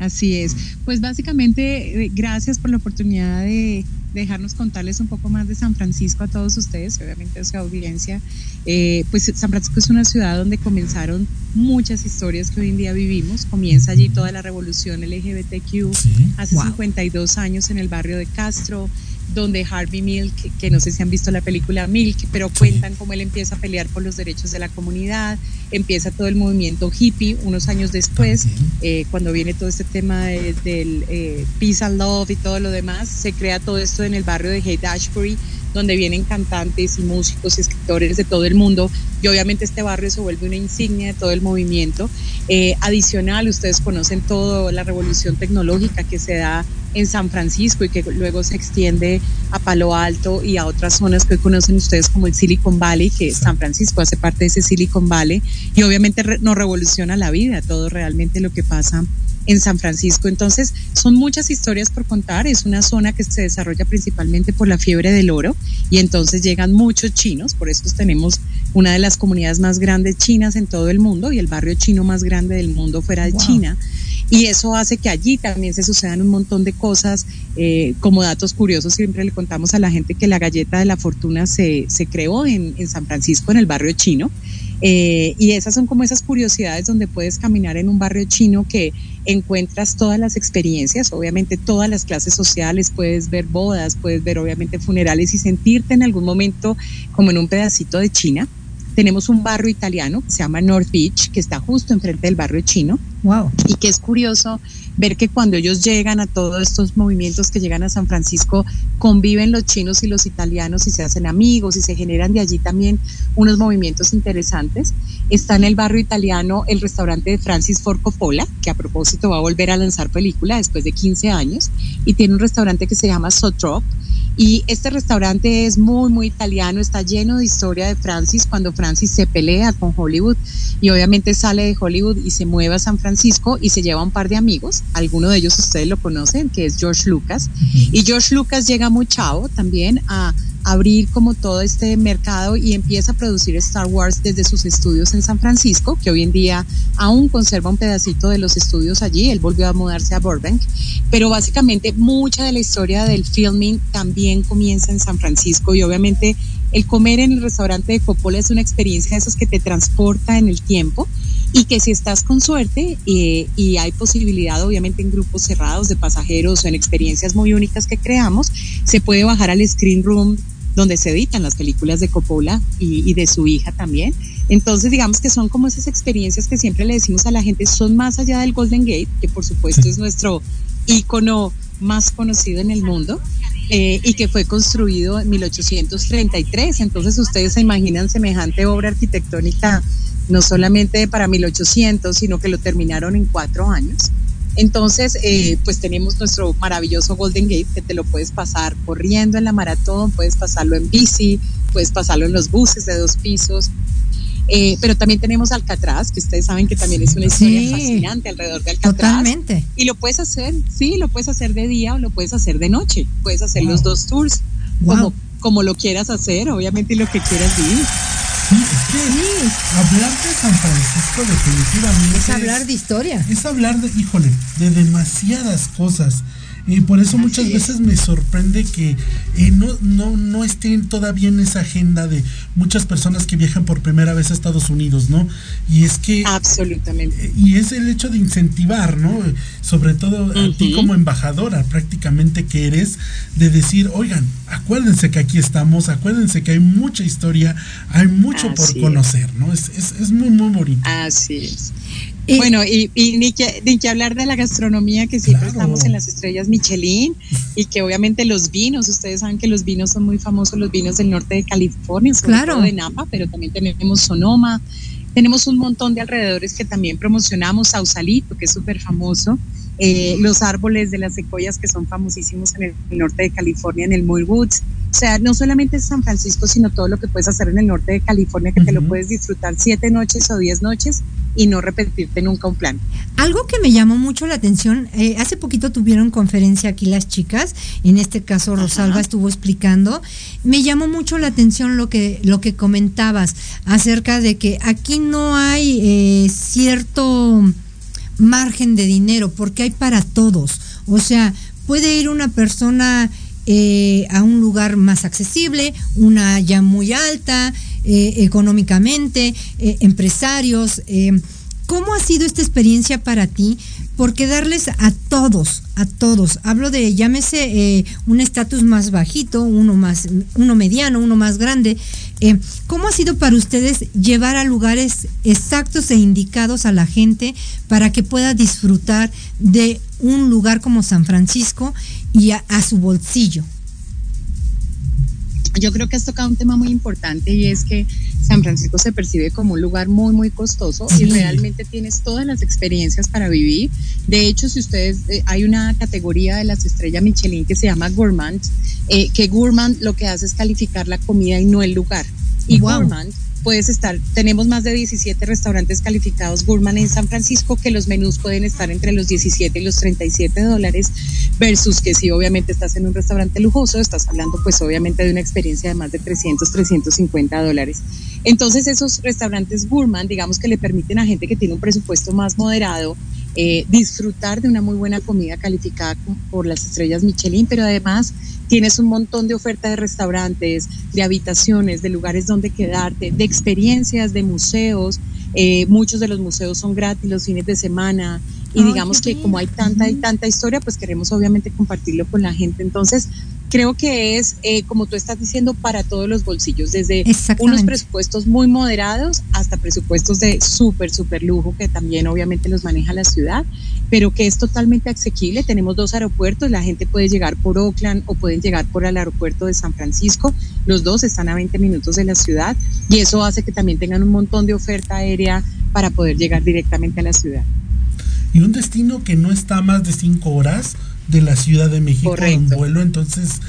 Así es. Pues básicamente, eh, gracias por la oportunidad de dejarnos contarles un poco más de San Francisco a todos ustedes, obviamente a su audiencia. Eh, pues San Francisco es una ciudad donde comenzaron muchas historias que hoy en día vivimos. Comienza allí toda la revolución LGBTQ hace Wow. 52 años en el barrio de Castro donde Harvey Milk, que, que no sé si han visto la película Milk, pero cuentan cómo él empieza a pelear por los derechos de la comunidad, empieza todo el movimiento hippie unos años después, eh, cuando viene todo este tema de- del eh, peace and love y todo lo demás, se crea todo esto en el barrio de Haight Ashbury, donde vienen cantantes y músicos y escritores de todo el mundo y obviamente este barrio se vuelve una insignia de todo el movimiento. Eh, adicional, ustedes conocen toda la revolución tecnológica que se da en San Francisco y que luego se extiende a Palo Alto y a otras zonas que hoy conocen ustedes como el Silicon Valley, que San Francisco hace parte de ese Silicon Valley y obviamente nos revoluciona la vida, todo realmente lo que pasa en San Francisco. Entonces, son muchas historias por contar. Es una zona que se desarrolla principalmente por la fiebre del oro y entonces llegan muchos chinos. Por eso tenemos una de las comunidades más grandes chinas en todo el mundo y el barrio chino más grande del mundo fuera de Wow. China. Y eso hace que allí también se sucedan un montón de cosas, eh, como datos curiosos, siempre le contamos a la gente que la galleta de la fortuna se, se creó en, en San Francisco, en el barrio chino. Eh, y esas son como esas curiosidades donde puedes caminar en un barrio chino que encuentras todas las experiencias, obviamente todas las clases sociales, puedes ver bodas, puedes ver obviamente funerales y sentirte en algún momento como en un pedacito de China. Tenemos un barrio italiano que se llama North Beach, que está justo enfrente del barrio chino. Wow. Y que es curioso ver que cuando ellos llegan a todos estos movimientos que llegan a San Francisco, conviven los chinos y los italianos y se hacen amigos y se generan de allí también unos movimientos interesantes. Está en el barrio italiano el restaurante de Francis Ford Coppola, que a propósito va a volver a lanzar película después de 15 años, y tiene un restaurante que se llama Sotrop. Y este restaurante es muy, muy italiano, está lleno de historia de Francis cuando Francis se pelea con Hollywood y obviamente sale de Hollywood y se mueve a San Francisco y se lleva un par de amigos, alguno de ellos ustedes lo conocen, que es George Lucas. Y George Lucas llega muy chavo también a abrir como todo este mercado y empieza a producir Star Wars desde sus estudios en San Francisco, que hoy en día aún conserva un pedacito de los estudios allí, él volvió a mudarse a Burbank, pero básicamente mucha de la historia del filming también comienza en San Francisco y obviamente el comer en el restaurante de Coppola es una experiencia de esas que te transporta en el tiempo y que si estás con suerte eh, y hay posibilidad obviamente en grupos cerrados de pasajeros o en experiencias muy únicas que creamos, se puede bajar al screen room donde se editan las películas de Coppola y, de su hija también. Entonces, digamos que son como esas experiencias que siempre le decimos a la gente, son más allá del Golden Gate, que por supuesto es nuestro ícono más conocido en el mundo, eh, y que fue construido en 1833. Entonces, ustedes se imaginan semejante obra arquitectónica, no solamente para 1800, sino que lo terminaron en cuatro años. Entonces, eh, pues tenemos nuestro maravilloso Golden Gate que te lo puedes pasar corriendo en la maratón, puedes pasarlo en bici, puedes pasarlo en los buses de dos pisos. Eh, pero también tenemos Alcatraz, que ustedes saben que también es una historia Sí. fascinante alrededor de Alcatraz. Totalmente. Y lo puedes hacer, sí, lo puedes hacer de día o lo puedes hacer de noche. Puedes hacer los dos tours, Wow. como, como lo quieras hacer, obviamente, y lo que quieras vivir. Sí, es que hablar de San Francisco definitivamente Es hablar de historia. es hablar de, híjole, de demasiadas cosas. Y por eso muchas es. veces me sorprende que eh, no, no, no estén todavía en esa agenda de muchas personas que viajan por primera vez a Estados Unidos, ¿no? Y es que Absolutamente. eh, y es el hecho de incentivar, ¿no? Sobre todo a ti como embajadora prácticamente que eres, de decir, oigan, acuérdense que aquí estamos, acuérdense que hay mucha historia, hay mucho por es. conocer, ¿no? Es, es, es muy, muy bonito. Así es. Y- Bueno, y, y ni, que, ni que hablar de la gastronomía, que siempre Claro. estamos en las estrellas Michelin, y que obviamente los vinos, ustedes saben que los vinos son muy famosos, los vinos del norte de California, sobre Claro. todo de Napa, pero también tenemos Sonoma, tenemos un montón de alrededores que también promocionamos, Sausalito, que es súper famoso, eh, los árboles de las secoyas que son famosísimos en el norte de California, en el Muir Woods. O sea, no solamente San Francisco, sino todo lo que puedes hacer en el norte de California, que te lo puedes disfrutar siete noches o diez noches y no repetirte nunca un plan. Algo que me llamó mucho la atención, eh, hace poquito tuvieron conferencia aquí las chicas, en este caso Rosalba estuvo explicando, me llamó mucho la atención lo que, lo que comentabas acerca de que aquí no hay eh, cierto margen de dinero, porque hay para todos. O sea, puede ir una persona eh, a un lugar más accesible, una ya muy alta, eh, económicamente, eh, empresarios. ¿Cómo ha sido esta experiencia para ti? Porque darles a todos, a todos, hablo de llámese un estatus más bajito, uno más, uno mediano, uno más grande. ¿Cómo ha sido para ustedes llevar a lugares exactos e indicados a la gente para que pueda disfrutar de un lugar como San Francisco y a, a su bolsillo? Yo creo que has tocado un tema muy importante y es que San Francisco se percibe como un lugar muy, muy costoso y realmente tienes todas las experiencias para vivir. De hecho, si ustedes, eh, hay una categoría de las estrellas Michelin que se llama Gourmand, eh, que Gourmand lo que hace es calificar la comida y no el lugar. Y Gourmand puedes estar, tenemos más de 17 restaurantes calificados Gourmand en San Francisco que los menús pueden estar entre los 17 y los 37 dólares versus que si obviamente estás en un restaurante lujoso, estás hablando pues obviamente de una experiencia de más de 300, 350 dólares. Entonces esos restaurantes Gourmand, digamos que le permiten a gente que tiene un presupuesto más moderado, eh, disfrutar de una muy buena comida calificada por las estrellas Michelin, pero además tienes un montón de oferta de restaurantes, de habitaciones, de lugares donde quedarte, de experiencias, de museos. Eh, muchos de los museos son gratis los fines de semana y digamos que como hay tanta y tanta historia, pues queremos obviamente compartirlo con la gente. Entonces, creo que es, eh, como tú estás diciendo, para todos los bolsillos, desde unos presupuestos muy moderados hasta presupuestos de súper, súper lujo, que también obviamente los maneja la ciudad, pero que es totalmente asequible. Tenemos dos aeropuertos, la gente puede llegar por Oakland o pueden llegar por el aeropuerto de San Francisco, los dos están a 20 minutos de la ciudad y eso hace que también tengan un montón de oferta aérea para poder llegar directamente a la ciudad. Y un destino que no está a más de cinco horas, de la Ciudad de México en vuelo, entonces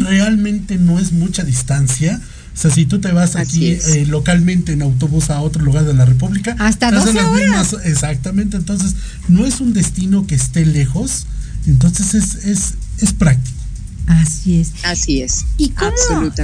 realmente no es mucha distancia. O sea, si tú te vas aquí eh, localmente en autobús a otro lugar de la República, hasta 12 horas. exactamente, entonces no es un destino que esté lejos, entonces es, es, es práctico. Así es. Así es. ¿Y cómo?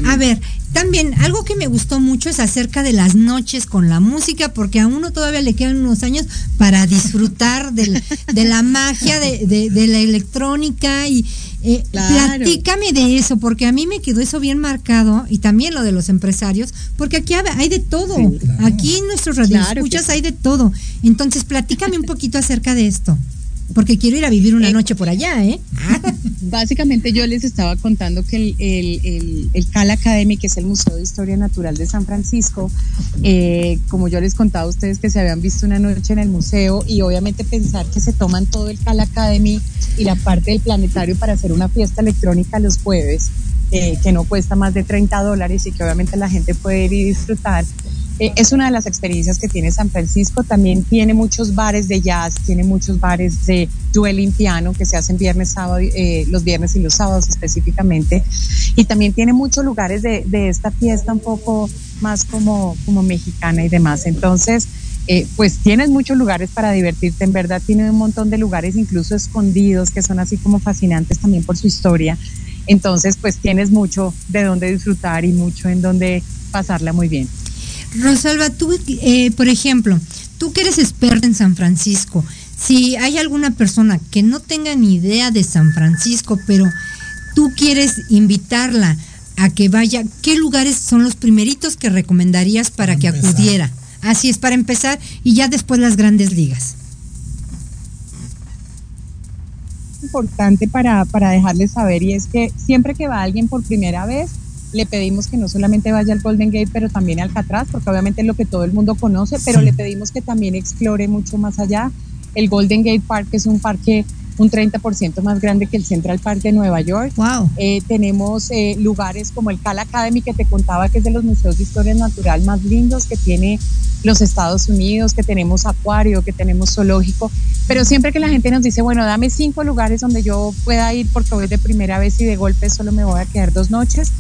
A ver, también algo que me gustó mucho es acerca de las noches con la música, porque a uno todavía le quedan unos años para disfrutar de, la magia de, la electrónica y eh, platícame de eso, porque a mí me quedó eso bien marcado y también lo de los empresarios, porque aquí hay de todo. Aquí en nuestros radioescuchas hay de todo. Entonces, platícame un poquito acerca de esto. Porque quiero ir a vivir una noche por allá, ¿eh? Básicamente yo les estaba contando que el, el, el, Cal Academy, que es el Museo de Historia Natural de San Francisco, eh, como yo les contaba a ustedes que se habían visto una noche en el museo y obviamente pensar que se toman todo el Cal Academy y la parte del planetario para hacer una fiesta electrónica los jueves, eh, que no cuesta más de 30 dólares y que obviamente la gente puede ir y disfrutar. Eh, es una de las experiencias que tiene San Francisco. También tiene muchos bares de jazz, tiene muchos bares de dueling piano que se hacen viernes, sábado, eh, los viernes y los sábados específicamente. Y también tiene muchos lugares de, esta fiesta un poco más como, como mexicana y demás. Entonces, eh, pues tienes muchos lugares para divertirte. En verdad, tiene un montón de lugares incluso escondidos que son así como fascinantes también por su historia. Entonces, pues tienes mucho de dónde disfrutar y mucho en donde pasarla muy bien. Rosalba, tú, eh, por ejemplo, tú que eres experta en San Francisco, si hay alguna persona que no tenga ni idea de San Francisco, pero tú quieres invitarla a que vaya, ¿qué lugares son los primeritos que recomendarías para, que acudiera? Así es, para empezar, y ya después las grandes ligas. Importante para, para dejarles saber, y es que siempre que va alguien por primera vez, le pedimos que no solamente vaya al Golden Gate, pero también al Alcatraz, porque obviamente es lo que todo el mundo conoce, pero le pedimos que también explore mucho más allá. El Golden Gate Park es un parque un 30% más grande que el Central Park de Nueva York. Wow. Eh, tenemos eh, lugares como el Cal Academy que te contaba que es de los museos de historia natural más lindos, que tiene los Estados Unidos, que tenemos acuario, que tenemos zoológico, pero siempre que la gente nos dice, bueno, dame cinco lugares donde yo pueda ir porque voy de primera vez y de golpe solo me voy a quedar dos noches,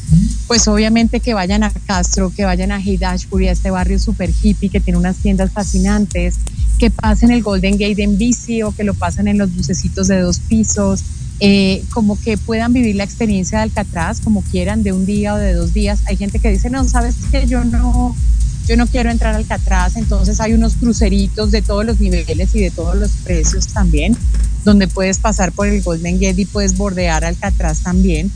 pues obviamente que vayan a Castro, que vayan a Haight-Ashbury, a este barrio super hippie que tiene unas tiendas fascinantes, que pasen el Golden Gate en bici o que lo pasen en los bucecitos de dos pisos, eh, como que puedan vivir la experiencia de Alcatraz como quieran, de un día o de dos días. Hay gente que dice, no, sabes que yo no, yo no quiero entrar al Alcatraz, entonces hay unos cruceritos de todos los niveles y de todos los precios también, donde puedes pasar por el Golden Gate y puedes bordear Alcatraz también.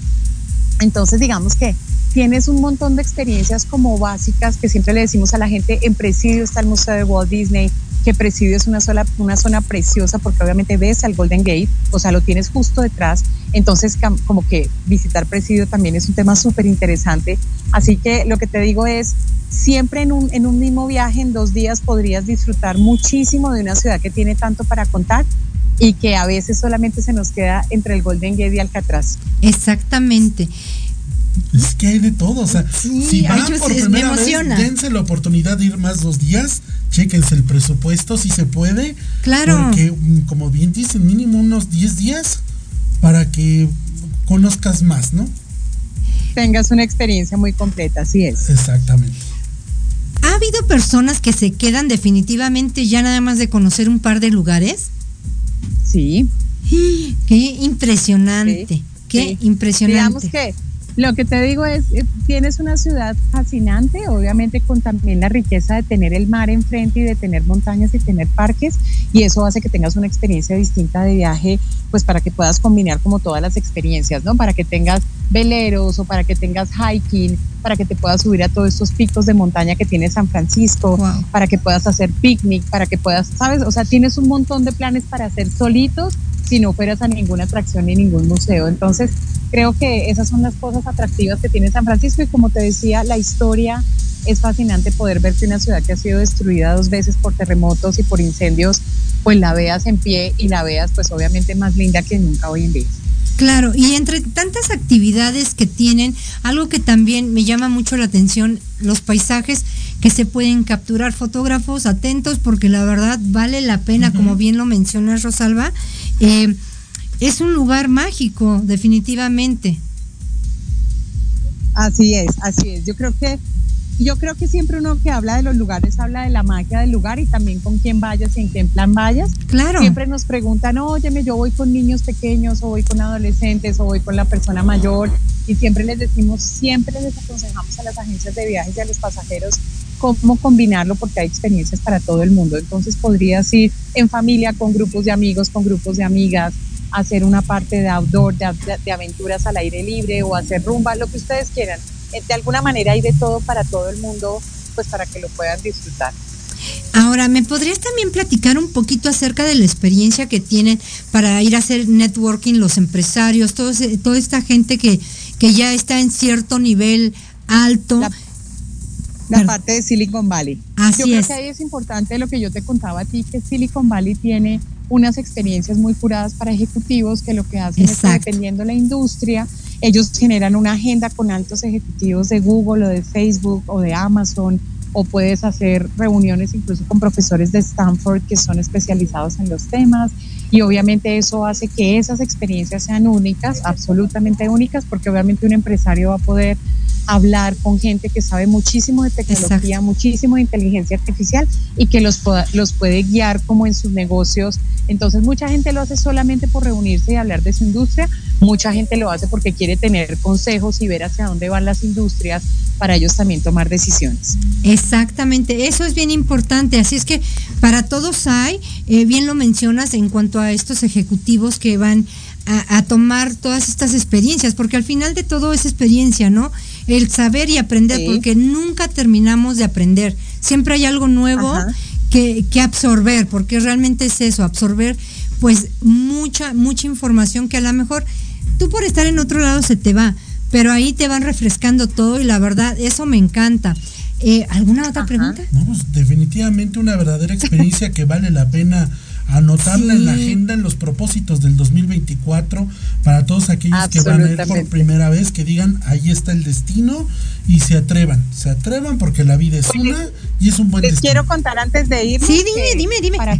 Entonces, digamos que tienes un montón de experiencias como básicas que siempre le decimos a la gente, en Presidio está el Museo de Walt Disney, que Presidio es una, sola, una zona preciosa porque obviamente ves al Golden Gate, o sea, lo tienes justo detrás, entonces como que visitar Presidio también es un tema súper interesante, así que lo que te digo es, siempre en un, en un mismo viaje, en dos días, podrías disfrutar muchísimo de una ciudad que tiene tanto para contar y que a veces solamente se nos queda entre el Golden Gate y Alcatraz. Exactamente. Es que hay de todo, o sea, Sí, si van ay, por sé, primera vez, dense la oportunidad de ir más dos días, chéquense el presupuesto si se puede. Claro. Porque, mm, como bien dicen, mínimo unos 10 días para que conozcas más, ¿no? Tengas una experiencia muy completa, así es. Exactamente. ¿Ha habido personas que se quedan definitivamente ya nada más de conocer un par de lugares? Sí. Qué impresionante, qué Sí. impresionante. Digamos que lo que te digo es, eh, tienes una ciudad fascinante, obviamente con también la riqueza de tener el mar enfrente y de tener montañas y tener parques, y eso hace que tengas una experiencia distinta de viaje, pues para que puedas combinar como todas las experiencias, ¿no? Para que tengas veleros o para que tengas hiking, para que te puedas subir a todos estos picos de montaña que tiene San Francisco, para que puedas hacer picnic, para que puedas, ¿sabes? O sea, tienes un montón de planes para hacer solitos si no fueras a ninguna atracción ni ningún museo. Entonces, creo que esas son las cosas atractivas que tiene San Francisco y como te decía, la historia es fascinante poder ver que una ciudad que ha sido destruida dos veces por terremotos y por incendios, pues la veas en pie y la veas pues obviamente más linda que nunca hoy en día. Claro, y entre tantas actividades que tienen, algo que también me llama mucho la atención, los paisajes que se pueden capturar, fotógrafos atentos, porque la verdad vale la pena, como bien lo mencionas Rosalba, eh, es un lugar mágico, definitivamente. Así es, así es. Yo creo que yo creo que siempre uno que habla de los lugares habla de la magia del lugar y también con quién vayas y en qué plan vayas. Claro. Siempre nos preguntan, óyeme, yo voy con niños pequeños o voy con adolescentes o voy con la persona mayor y siempre les decimos, siempre les aconsejamos a las agencias de viajes y a los pasajeros cómo combinarlo porque hay experiencias para todo el mundo. Entonces podrías ir en familia, con grupos de amigos, con grupos de amigas, hacer una parte de outdoor, de, aventuras al aire libre o hacer rumba, lo que ustedes quieran. Eh, De alguna manera hay de todo para todo el mundo, pues para que lo puedan disfrutar. Ahora, ¿me podrías también platicar un poquito acerca de la experiencia que tienen para ir a hacer networking los empresarios, todo ese- toda esta gente que, que ya está en cierto nivel alto? La parte de Silicon Valley. Así yo creo es. que ahí es importante lo que yo te contaba a ti, que Silicon Valley tiene unas experiencias muy curadas para ejecutivos que lo que hacen es que dependiendo de la industria, ellos generan una agenda con altos ejecutivos de Google o de Facebook o de Amazon o puedes hacer reuniones incluso con profesores de Stanford que son especializados en los temas y obviamente eso hace que esas experiencias sean únicas, absolutamente únicas, porque obviamente un empresario va a poder hablar con gente que sabe muchísimo de tecnología, muchísimo de inteligencia artificial y que los, pueda- los puede guiar como en sus negocios. Entonces mucha gente lo hace solamente por reunirse y hablar de su industria, mucha gente lo hace porque quiere tener consejos y ver hacia dónde van las industrias para ellos también tomar decisiones. Exactamente, eso es bien importante. Así es que para todos hay, eh, bien lo mencionas en cuanto a estos ejecutivos que van a, a tomar todas estas experiencias, porque al final de todo es experiencia, ¿no? El saber y aprender, Sí. porque nunca terminamos de aprender. Siempre hay algo nuevo que, que absorber, porque realmente es eso, absorber pues mucha, mucha información que a lo mejor tú por estar en otro lado se te va, pero ahí te van refrescando todo y la verdad, eso me encanta. Eh, ¿Alguna otra pregunta? No, pues definitivamente una verdadera experiencia que vale la pena anotarla en la agenda en los propósitos del 2024 para todos aquellos que van a ir por primera vez, que digan, ahí está el destino y se atrevan, se atrevan porque la vida es una y es un buen Les destino. quiero contar antes de ir. Sí, dime, dime, dime. Para,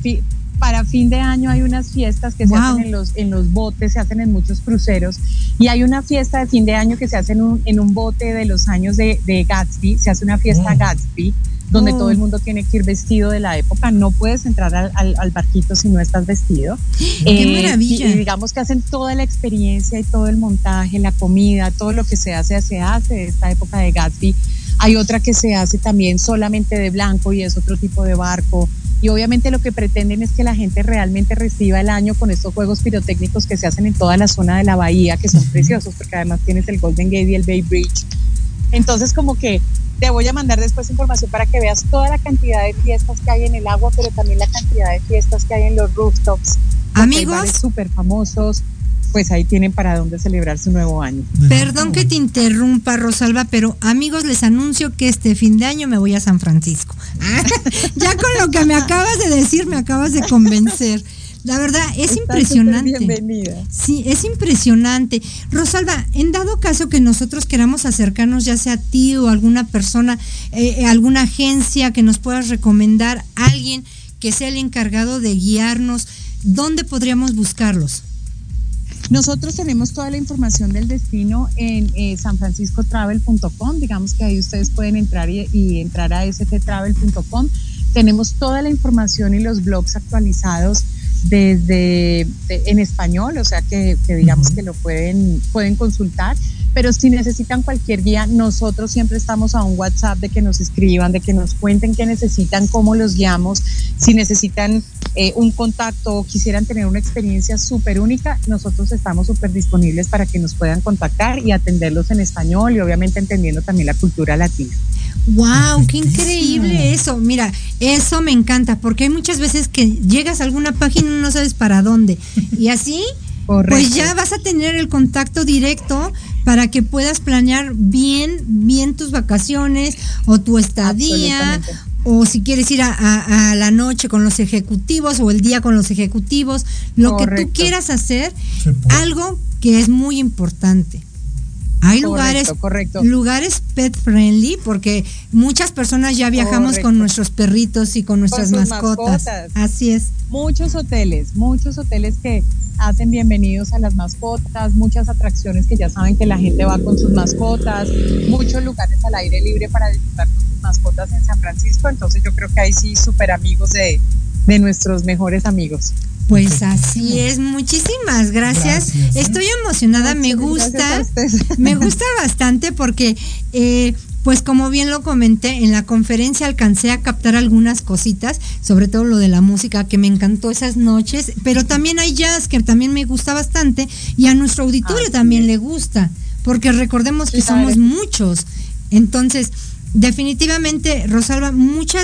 para fin de año hay unas fiestas que se Wow. hacen en los, en los botes, se hacen en muchos cruceros. Y hay una fiesta de fin de año que se hace en un, en un bote de los años de, de Gatsby. Se hace una fiesta Oh. Gatsby donde Oh. todo el mundo tiene que ir vestido de la época. No puedes entrar al, al- al barquito si no estás vestido. ¡Qué Eh, maravilla! Y, y digamos que hacen toda la experiencia y todo el montaje, la comida, todo lo que se hace, se hace de esta época de Gatsby. Hay otra que se hace también solamente de blanco y es otro tipo de barco. Y obviamente lo que pretenden es que la gente realmente reciba el año con estos juegos pirotécnicos que se hacen en toda la zona de la bahía, que son preciosos, porque además tienes el Golden Gate y el Bay Bridge. Entonces como que te voy a mandar después información para que veas toda la cantidad de fiestas que hay en el agua, pero también la cantidad de fiestas que hay en los rooftops. Amigos. súper famosos, pues ahí tienen para dónde celebrar su nuevo año. Perdón que te interrumpa, Rosalba, pero amigos, les anuncio que este fin de año me voy a San Francisco. Ah, ya con lo que me acabas de decir, me acabas de convencer. La verdad, es impresionante. Bienvenida. Sí, es impresionante. Rosalba, en dado caso que nosotros queramos acercarnos, ya sea a ti o alguna persona, eh, eh, alguna agencia que nos puedas recomendar, alguien que sea el encargado de guiarnos, ¿dónde podríamos buscarlos? Nosotros tenemos toda la información del destino en eh, sanfranciscotravel.com. Digamos que ahí ustedes pueden entrar y, y entrar a sttravel.com. Tenemos toda la información y los blogs actualizados desde de- en español, o sea que, que digamos que lo pueden, pueden consultar. Pero si necesitan cualquier guía, nosotros siempre estamos a un WhatsApp de que nos escriban, de que nos cuenten qué necesitan, cómo los guiamos. Si necesitan eh, un contacto o quisieran tener una experiencia súper única, nosotros estamos súper disponibles para que nos puedan contactar y atenderlos en español y obviamente entendiendo también la cultura latina. ¡Wow! ¡Qué increíble eso! Mira, eso me encanta, porque hay muchas veces que llegas a alguna página y no sabes para dónde. Y así, pues ya vas a tener el contacto directo para que puedas planear bien, bien tus vacaciones o tu estadía. O si quieres ir a, a- a la noche con los ejecutivos o el día con los ejecutivos, lo que tú quieras hacer, puede. algo que es muy importante. Hay Correcto, lugares, correcto. lugares pet friendly porque muchas personas ya viajamos Correcto. con nuestros perritos y con nuestras mascotas. mascotas. Así es. Muchos hoteles, muchos hoteles que hacen bienvenidos a las mascotas, muchas atracciones que ya saben que la gente va con sus mascotas, muchos lugares al aire libre para disfrutar con sus mascotas en San Francisco. Entonces yo creo que ahí sí súper amigos de, de nuestros mejores amigos. Pues así es. Muchísimas gracias. Gracias. Estoy emocionada, me gusta. Me gusta bastante porque, eh, pues como bien lo comenté, en la conferencia alcancé a captar algunas cositas, sobre todo lo de la música que me encantó esas noches, pero también hay jazz que también me gusta bastante y a nuestro auditorio también le gusta, porque recordemos que Claro. somos muchos. Entonces, definitivamente, Rosalba, muchas